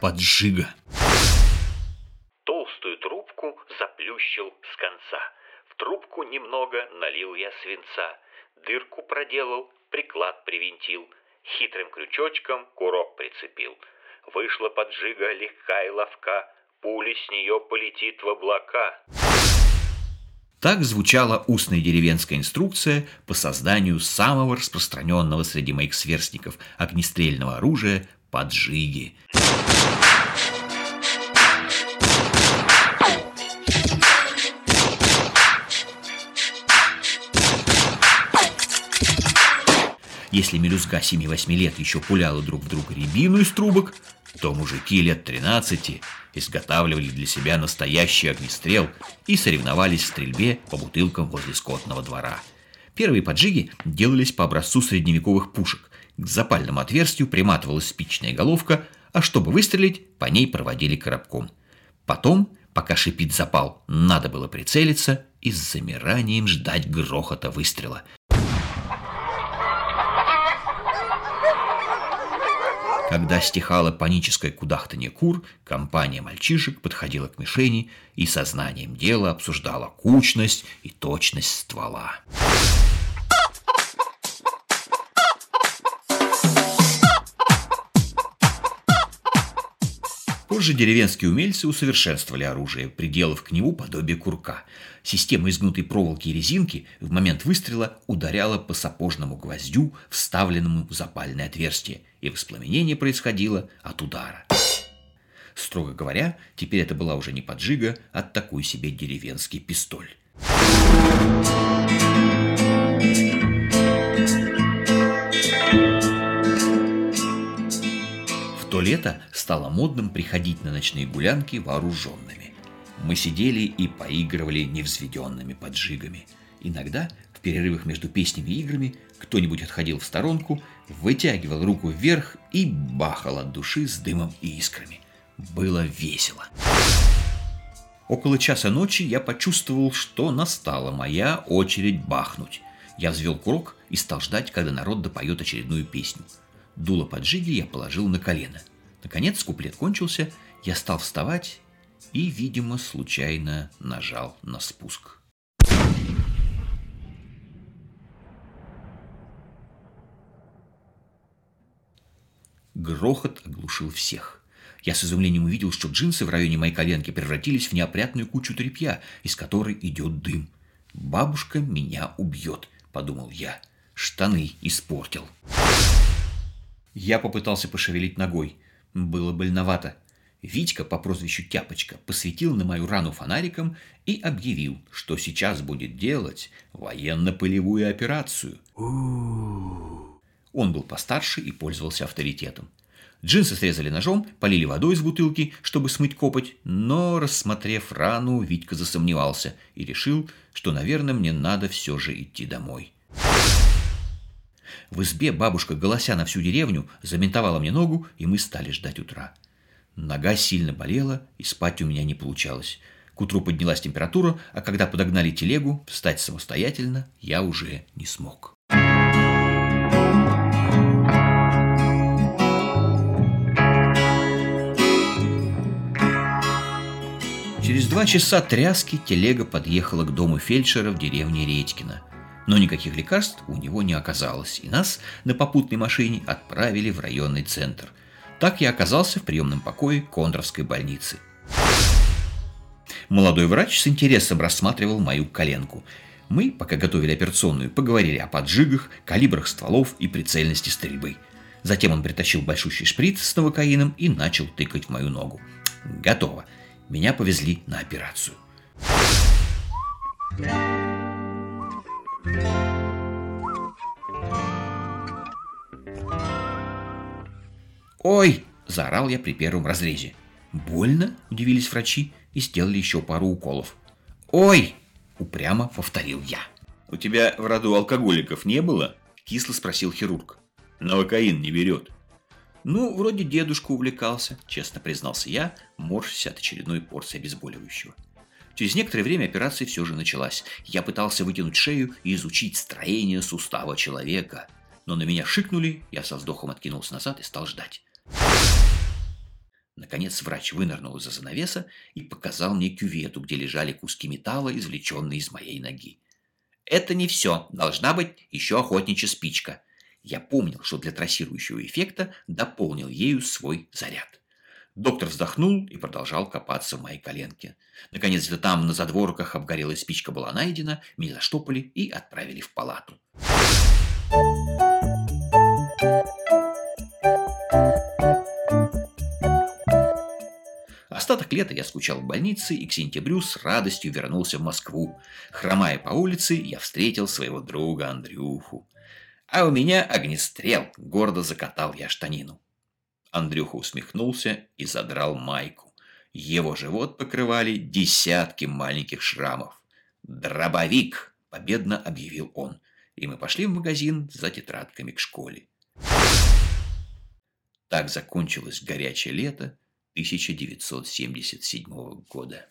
Поджига. Толстую трубку заплющил с конца. В трубку немного налил я свинца. Дырку проделал, приклад привинтил. Хитрым крючочком курок прицепил. Вышла поджига легка и ловка. Пули с нее полетит в облака. Так звучала устная деревенская инструкция по созданию самого распространенного среди моих сверстников огнестрельного оружия – поджиги. Если мелюзга 7-8 лет еще пуляла друг в друга рябину из трубок, то мужики лет 13 изготавливали для себя настоящий огнестрел и соревновались в стрельбе по бутылкам возле скотного двора. Первые поджиги делались по образцу средневековых пушек. К запальному отверстию приматывалась спичная головка, а чтобы выстрелить, по ней проводили коробком. Потом, пока шипит запал, надо было прицелиться и с замиранием ждать грохота выстрела – Когда стихало паническое кудахтанье кур, компания мальчишек подходила к мишени и сознанием дела обсуждала кучность и точность ствола. Позже деревенские умельцы усовершенствовали оружие, приделав к нему подобие курка. Система изгнутой проволоки и резинки в момент выстрела ударяла по сапожному гвоздю, вставленному в запальное отверстие, и воспламенение происходило от удара. Строго говоря, теперь это была уже не поджига, а такой себе деревенский пистоль. То лето стало модным приходить на ночные гулянки вооруженными. Мы сидели и поигрывали невзведенными поджигами. Иногда в перерывах между песнями и играми кто-нибудь отходил в сторонку, вытягивал руку вверх и бахал от души с дымом и искрами. Было весело. Около часа ночи я почувствовал, что настала моя очередь бахнуть. Я взвел курок и стал ждать, когда народ допоет очередную песню – Дуло поджиги я положил на колено. Наконец куплет кончился, я стал вставать и, видимо, случайно нажал на спуск. Грохот оглушил всех. Я с изумлением увидел, что джинсы в районе моей коленки превратились в неопрятную кучу тряпья, из которой идет дым. «Бабушка меня убьет», — подумал я. Штаны испортил. Я попытался пошевелить ногой. Было больновато. Витька по прозвищу Тяпочка посветил на мою рану фонариком и объявил, что сейчас будет делать военно-полевую операцию. Он был постарше и пользовался авторитетом. Джинсы срезали ножом, полили водой из бутылки, чтобы смыть копоть, но, рассмотрев рану, Витька засомневался и решил, что, наверное, мне надо все же идти домой. В избе бабушка, голося на всю деревню, заментовала мне ногу, и мы стали ждать утра. Нога сильно болела, и спать у меня не получалось. К утру поднялась температура, а когда подогнали телегу, встать самостоятельно я уже не смог. Через два часа тряски телега подъехала к дому фельдшера в деревне Редькино – но никаких лекарств у него не оказалось, и нас на попутной машине отправили в районный центр. Так я оказался в приемном покое Кондровской больницы. Молодой врач с интересом рассматривал мою коленку. Мы, пока готовили операционную, поговорили о поджигах, калибрах стволов и прицельности стрельбы. Затем он притащил большущий шприц с новокаином и начал тыкать в мою ногу. Готово. Меня повезли на операцию. «Ой!» – заорал я при первом разрезе. «Больно?» – удивились врачи и сделали еще пару уколов. «Ой!» – упрямо повторил я. «У тебя в роду алкоголиков не было?» – кисло спросил хирург. «Новокаин не берет». «Ну, вроде дедушка увлекался», – честно признался я, морщась от очередной порции обезболивающего. Через некоторое время операция все же началась. Я пытался вытянуть шею и изучить строение сустава человека. Но на меня шикнули, я со вздохом откинулся назад и стал ждать. Наконец врач вынырнул из-за занавеса и показал мне кювету, где лежали куски металла, извлеченные из моей ноги. Это не все. Должна быть еще охотничья спичка. Я помнил, что для трассирующего эффекта дополнил ею свой заряд. Доктор вздохнул и продолжал копаться в моей коленке. Наконец, где там на задворках обгорелая спичка была найдена, меня заштопали и отправили в палату. Остаток лета я скучал в больнице и к сентябрю с радостью вернулся в Москву. Хромая по улице, я встретил своего друга Андрюху. А у меня огнестрел, гордо закатал я штанину. Андрюха усмехнулся и задрал майку. Его живот покрывали десятки маленьких шрамов. «Дробовик!» – победно объявил он. И мы пошли в магазин за тетрадками к школе. Так закончилось горячее лето 1977 года.